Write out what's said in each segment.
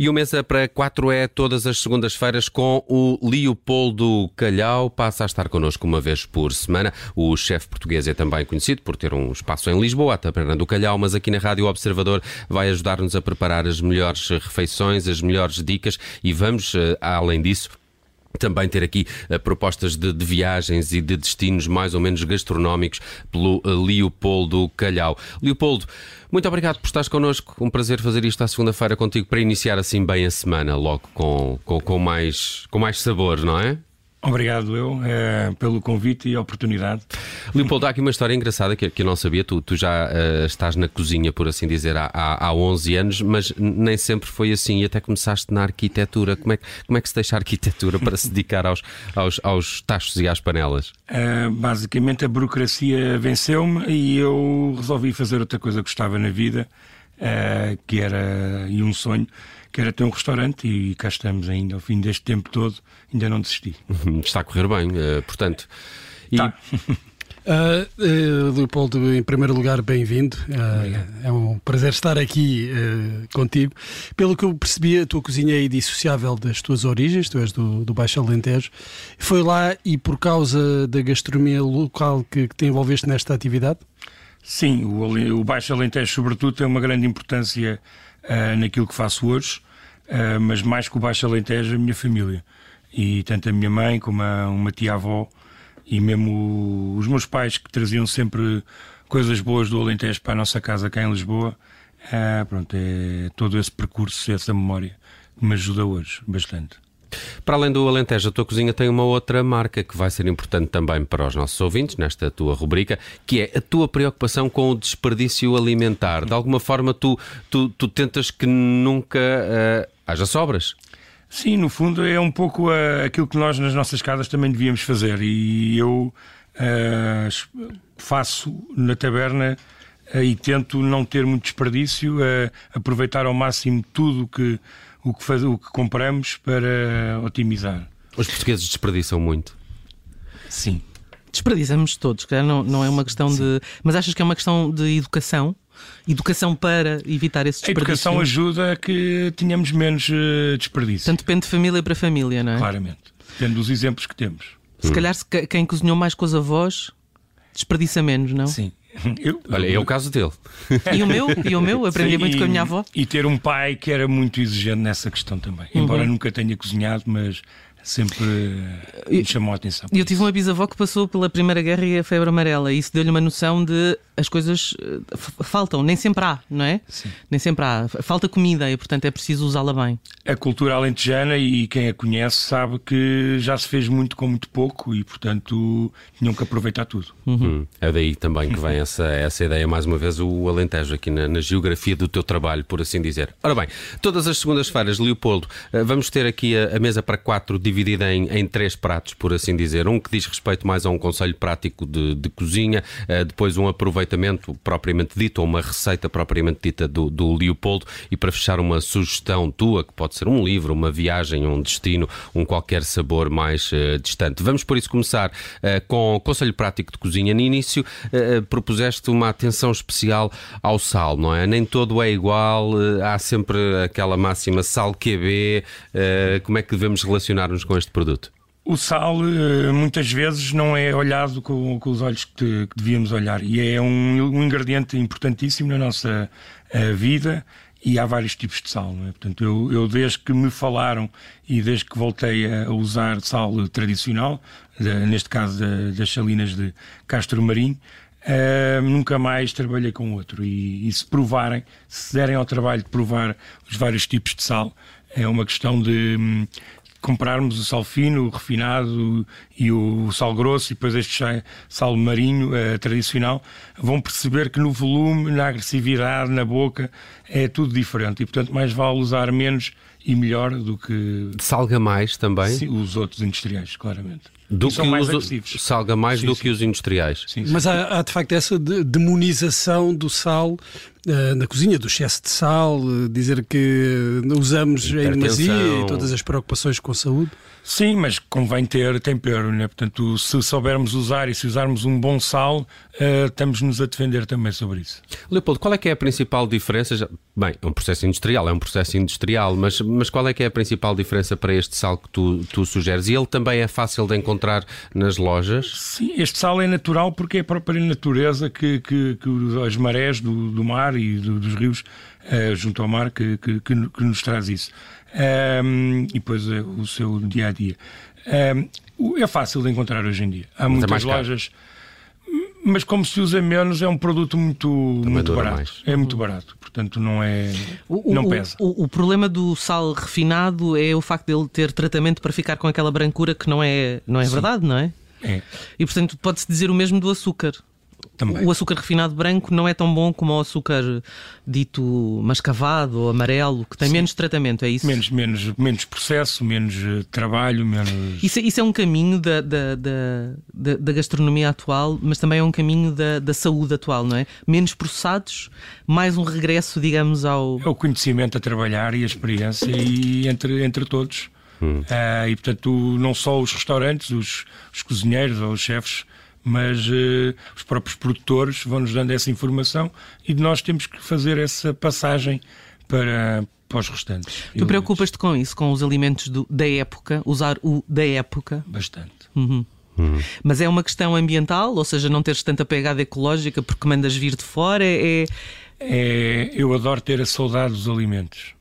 E o Mesa para 4 é todas as segundas-feiras com o Leopoldo Calhau. Passa a estar connosco uma vez por semana. O chefe português é também conhecido por ter um espaço em Lisboa, a Taberna do Calhau, mas aqui na Rádio Observador vai ajudar-nos a preparar as melhores refeições, as melhores dicas e vamos, eh, além disso, também ter aqui uh, propostas de, de, viagens e de destinos mais ou menos gastronómicos pelo uh, Leopoldo Calhau. Leopoldo, muito obrigado por estares connosco. Um prazer fazer isto à segunda-feira contigo para iniciar assim bem a semana, logo com, com, com, mais, com mais sabor, não é? Obrigado eu é, pelo convite e a oportunidade. Leopoldo, há aqui uma história engraçada que, que eu não sabia. Tu, tu já uh, estás na cozinha, por assim dizer, há, há, há 11 anos, mas nem sempre foi assim. E até começaste na arquitetura. Como é, como é que se deixa a arquitetura para se dedicar aos, aos, aos tachos e às panelas? Uh, basicamente, a burocracia venceu-me e eu resolvi fazer outra coisa que gostava na vida, que era e um sonho que era ter um restaurante e cá estamos ainda, ao fim deste tempo todo, ainda não desisti. Está a correr bem, uh, portanto. E... Tá. Uh, uh, Leopoldo, em primeiro lugar, bem-vindo. Uh, é um prazer estar aqui contigo. Pelo que eu percebi, a tua cozinha é indissociável das tuas origens, tu és do, do Baixo Alentejo. Foi lá e por causa da gastronomia local que, que te envolveste nesta atividade? Sim, o, o Baixo Alentejo, sobretudo, tem uma grande importância uh, naquilo que faço hoje, uh, mas mais que o Baixo Alentejo, a minha família. E tanto a minha mãe como a, uma tia-avó e mesmo os meus pais que traziam sempre coisas boas do Alentejo para a nossa casa cá em Lisboa. Uh, pronto, é todo esse percurso, essa memória que me ajuda hoje bastante. Para além do Alentejo, a tua cozinha tem uma outra marca que vai ser importante também para os nossos ouvintes, nesta tua rubrica, que é a tua preocupação com o desperdício alimentar. De alguma forma, tu, tu, tu tentas que nunca uh, haja sobras. Sim, no fundo é um pouco uh, aquilo que nós nas nossas casas também devíamos fazer. E eu uh, faço na taberna e tento não ter muito desperdício, aproveitar ao máximo tudo que o que, faz, o que compramos para otimizar. Os portugueses desperdiçam muito. Sim. Desperdiçamos todos, não, não é uma questão Sim. de. Mas achas que é uma questão de educação? Educação para evitar esse desperdício? A educação ajuda a que tenhamos menos uh, desperdício. Portanto, depende de família para família, não é? Claramente. Tendo os exemplos que temos. Se hum. calhar se quem cozinhou mais com os avós desperdiça menos, não? Sim. Eu, Olha, é o caso dele. E o meu? E o meu? Aprendi Sim, muito com a minha avó. E ter um pai que era muito exigente nessa questão também. Uhum. Embora nunca tenha cozinhado, mas sempre me chamou a atenção. E eu tive uma bisavó que passou pela Primeira Guerra e a febre amarela, e isso deu-lhe uma noção de as coisas eh, faltam, nem sempre há, não é? Sim. Nem sempre há. Falta comida e, portanto, é preciso usá-la bem. A cultura alentejana, e quem a conhece, sabe que já se fez muito com muito pouco e, portanto, tinham que aproveitar tudo. Uhum. Hum, é daí também que vem essa, essa ideia, mais uma vez, o Alentejo aqui na, na geografia do teu trabalho, por assim dizer. Ora bem, todas as segundas-feiras, Leopoldo, eh, vamos ter aqui a, a mesa para quatro dividida em, em, três pratos, por assim dizer. Um que diz respeito mais a um conselho prático de, de cozinha, uh, depois um aproveitamento propriamente dito, ou uma receita propriamente dita do, do Leopoldo, e para fechar uma sugestão tua, que pode ser um livro, uma viagem, um destino, um qualquer sabor mais uh, distante. Vamos por isso começar uh, com o conselho prático de cozinha. No início propuseste uma atenção especial ao sal, não é? Nem todo é igual, há sempre aquela máxima sal QB. como é que devemos relacionar-nos com este produto? O sal eh, muitas vezes não é olhado com, com os olhos que, que, devíamos olhar e é um, um ingrediente importantíssimo na nossa uh, vida e há vários tipos de sal. É? Portanto, eu, eu, desde que me falaram e desde que voltei a usar sal tradicional, de, neste caso das salinas de Castro Marinho, uh, nunca mais trabalhei com outro. E, e se provarem, se derem ao trabalho de provar os vários tipos de sal, é uma questão de, hum, comprarmos o sal fino, o refinado e o sal grosso e depois este sal marinho uh, tradicional, vão perceber que no volume, na agressividade, na boca, é tudo diferente. E portanto, mais vale usar menos e melhor do que. Salga mais também? Sim, os outros industriais, claramente. Do que mais os, salga mais sim, do sim. que os industriais. Sim, Mas há, há, de facto essa demonização do sal uh, na cozinha, do excesso de sal, uh, dizer que usamos em demasia e todas as preocupações com a saúde. Sim, mas convém ter tempero, né? Portanto, se soubermos usar e se usarmos um bom sal, uh, estamos-nos a defender também sobre isso. Leopoldo, qual é que é a principal diferença? Bem, é um processo industrial, é um processo industrial, mas mas qual é que é a principal diferença para este sal que tu, tu sugeres? E ele também é fácil de encontrar nas lojas? Sim, este sal é natural porque é a própria natureza que, que, que as marés do, do mar e do, dos rios uh, junto ao mar que, que, que nos traz isso. Um, e depois uh, o seu dia a dia. Um, é fácil de encontrar hoje em dia. Há é muitas lojas. Mas como se usa menos, é um produto muito, muito barato. Mais. É muito barato, portanto não é. O, não pesa. O, o, problema do sal refinado é o facto dele ter tratamento para ficar com aquela brancura que não é, não é verdade, não é? É. E portanto pode-se dizer o mesmo do açúcar. Também. O açúcar refinado branco não é tão bom como o açúcar dito mascavado ou amarelo, que tem Sim. menos tratamento, é isso? Menos, menos, menos processo, menos eh, trabalho, menos. Isso, é, isso é um caminho da, da, da, da, gastronomia atual, mas também é um caminho da, da saúde atual, não é? Menos processados, mais um regresso, digamos, ao. É o conhecimento a trabalhar e a experiência e entre, entre todos. Hum. Uh, e portanto, não só os restaurantes, os, os cozinheiros ou os chefes mas uh, os próprios produtores vão-nos dando essa informação e nós temos que fazer essa passagem para, para os restantes. Tu preocupas-te com isso, com os alimentos do, da época, usar o da época? Bastante. Uhum. Uhum. Mas é uma questão ambiental, ou seja, não teres tanta pegada ecológica porque mandas vir de fora? É, é... é eu adoro ter a saudade dos alimentos.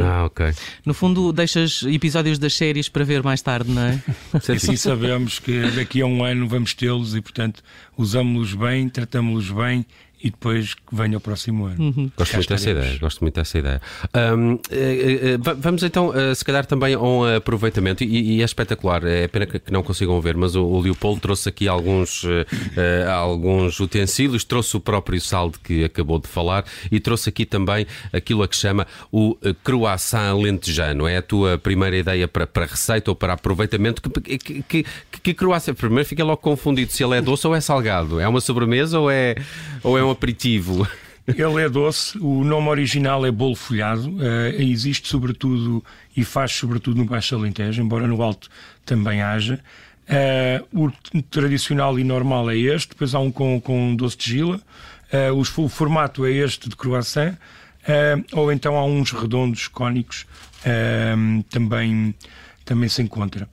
Ah, ok. No fundo, deixas episódios das séries para ver mais tarde, não é? Sim, sabemos que daqui a um ano vamos tê-los e, portanto, usamos-los bem, tratamos-los bem e depois que venha o próximo ano. Uhum. Gosto muito dessa ideia, gosto muito dessa ideia. Um, eh, eh, vamos então, eh, se calhar, também a um aproveitamento, e, e é espetacular, é pena que, não consigam ver, mas o, o Leopoldo trouxe aqui alguns, uh, alguns utensílios, trouxe o próprio sal de que acabou de falar e trouxe aqui também aquilo a que chama o croissant lentejano. É a tua primeira ideia para, para receita ou para aproveitamento? Que, que, que, que croissant? Primeiro fica logo confundido se ele é doce ou é salgado. É uma sobremesa ou é, ou é um aperitivo? Ele é doce, o nome original é bolo folhado, uh, existe sobretudo e faz sobretudo no Baixo Alentejo, embora no Alto também haja. Uh, o tradicional e normal é este, depois há um com, com doce de gila, uh, o, formato é este de croissant, ou então há uns redondos cónicos também também se encontra.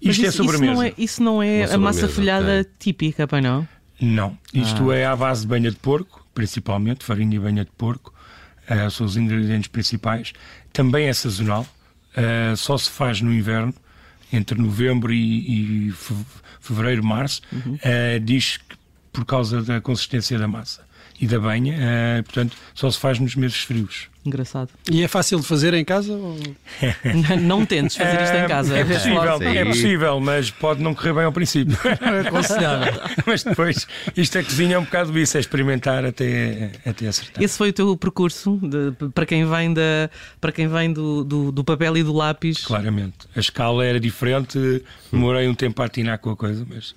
Isto é isso, é sobremesa. Isso não é, isso não é a massa folhada okay. típica, pai não? Não. Isto ah. é à base de banha de porco, principalmente, farinha e banha de porco. Uh, são os ingredientes principais. Também é sazonal. Uh, só se faz no inverno, entre novembro e, e fevereiro, março. Uhum. Uh, diz que por causa da consistência da massa e da banha, uh, portanto, só se faz nos meses frios. Engraçado. E é fácil de fazer em casa? Ou... não, tentes fazer isto em eh, casa. É, é possível, é possível, mas pode não correr bem ao princípio. É aconselhável. mas depois, isto a cozinha é um bocado isso, é experimentar até, até acertar. Esse foi o teu percurso de, para quem vem, da, para quem vem do, do, do, papel e do lápis? Claramente. A escala era diferente, demorei um tempo a atinar com a coisa, mas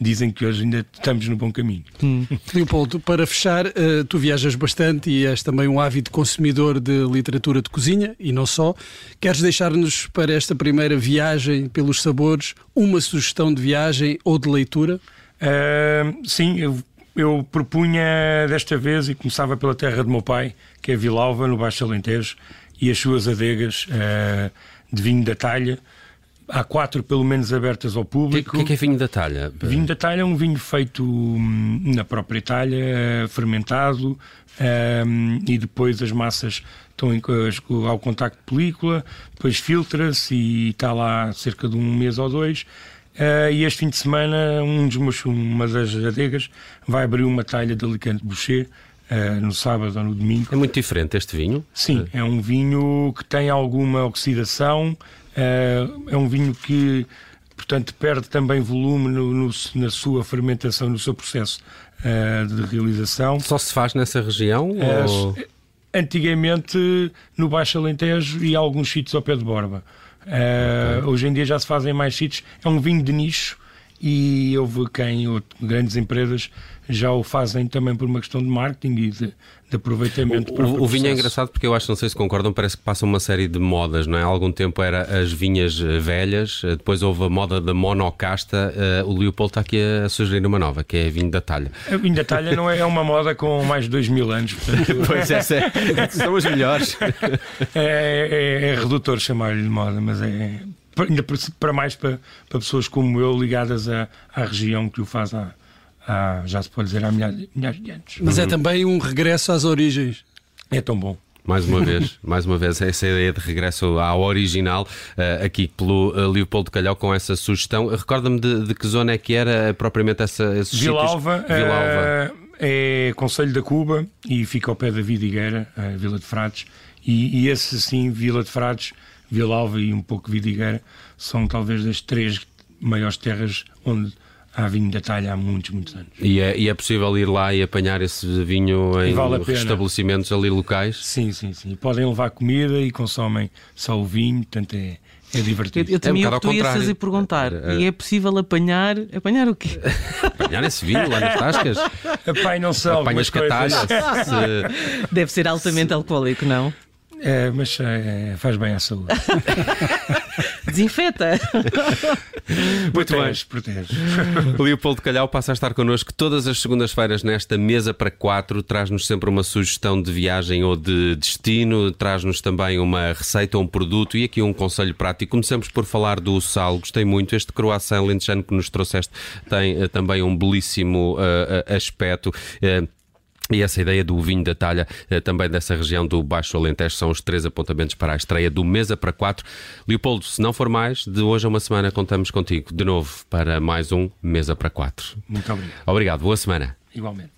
dizem que hoje ainda estamos no bom caminho. Hum. Leopoldo, para fechar, uh, tu viajas bastante e és também um ávido consumidor de literatura de cozinha e não só. Queres deixar-nos para esta primeira viagem pelos sabores uma sugestão de viagem ou de leitura? Uh, sim, eu, eu propunha desta vez e começava pela terra do meu pai, que é Vilalva, no Baixo Alentejo, e as suas adegas uh, de vinho da talha há quatro pelo menos abertas ao público. O que, que, é vinho da talha? Vinho da talha é um vinho feito hum, na própria talha, fermentado, um, e depois as massas estão em, ao contacto de película, depois filtra-se e está lá cerca de um mês ou dois. Uh, e este fim de semana, um dos meus, uma das adegas vai abrir uma talha de Alicante Boucher. Uh, no sábado ou no domingo. É muito diferente este vinho? Sim, é um vinho que tem alguma oxidação, eh, é um vinho que, portanto, perde também volume no, no, na sua fermentação, no seu processo uh, de realização. Só se faz nessa região? Uh, ou... Antigamente no Baixo Alentejo e alguns sítios ao pé de Borba. Okay. Hoje em dia já se fazem mais sítios. É um vinho de nicho e houve quem, grandes empresas, já o fazem também por uma questão de marketing e de, de aproveitamento. O, o, o vinho é engraçado porque eu acho, não sei se concordam, parece que passa uma série de modas, não é? Há algum tempo era as vinhas eh, velhas, eh, depois houve a moda da monocasta. Uh, o Leopoldo está aqui a sugerir uma nova, que é a vinho da talha. A vinho da talha não é, é uma moda com mais de dois mil anos. Portanto... pois é, é, são os melhores. É, é, é redutor chamar-lhe de moda, mas é ainda para mais para, para pessoas como eu ligadas à, à região que o faz há, há, já se pode dizer há milhares, milhares de anos. Mas é também um regresso às origens. É tão bom. Mais uma vez, mais uma vez, essa ideia de regresso ao original, uh, aqui pelo uh, Leopoldo Calhau, com essa sugestão. Recorda-me de, de, que zona é que era propriamente essa, esses Vilalva, sítios? Vilalva. Uh, é Conselho da Cuba e fica ao pé da Vidigueira, a Vila de Frades. E, e esse, sim, Vila de Frades, Vilalva e um pouco Vidigueira, são talvez as três maiores terras onde há vinho da talha há muitos, muitos anos. E é, e é possível ir lá e apanhar esse vinho em vale estabelecimentos ali locais? Sim, sim, sim. Podem levar comida e consomem só o vinho, portanto é. É divertido. Eu, eu também é um o que tu ias fazer perguntar. É, e é possível apanhar. Apanhar o quê? apanhar esse vinho lá nas tascas? Apanham não são. Apanhas catalhas. Se... Deve ser altamente alcoólico, não? É, mas é, faz bem à saúde. Desinfeta. Muito protege, bem. Protege. Leopoldo Calhau passa a estar connosco todas as segundas-feiras nesta mesa para quatro. Traz-nos sempre uma sugestão de viagem ou de destino, traz-nos também uma receita ou um produto e aqui um conselho prático. Começamos por falar do sal. Gostei muito. Este croissant lentejano que nos trouxeste tem uh, também um belíssimo uh, aspecto. Uh, e essa ideia do vinho da talha, eh, também dessa região do Baixo Alentejo, são os três apontamentos para a estreia do Mesa para Quatro. Leopoldo, se não for mais, de hoje a uma semana contamos contigo de novo para mais um Mesa para Quatro. Muito obrigado. Obrigado, boa semana. Igualmente.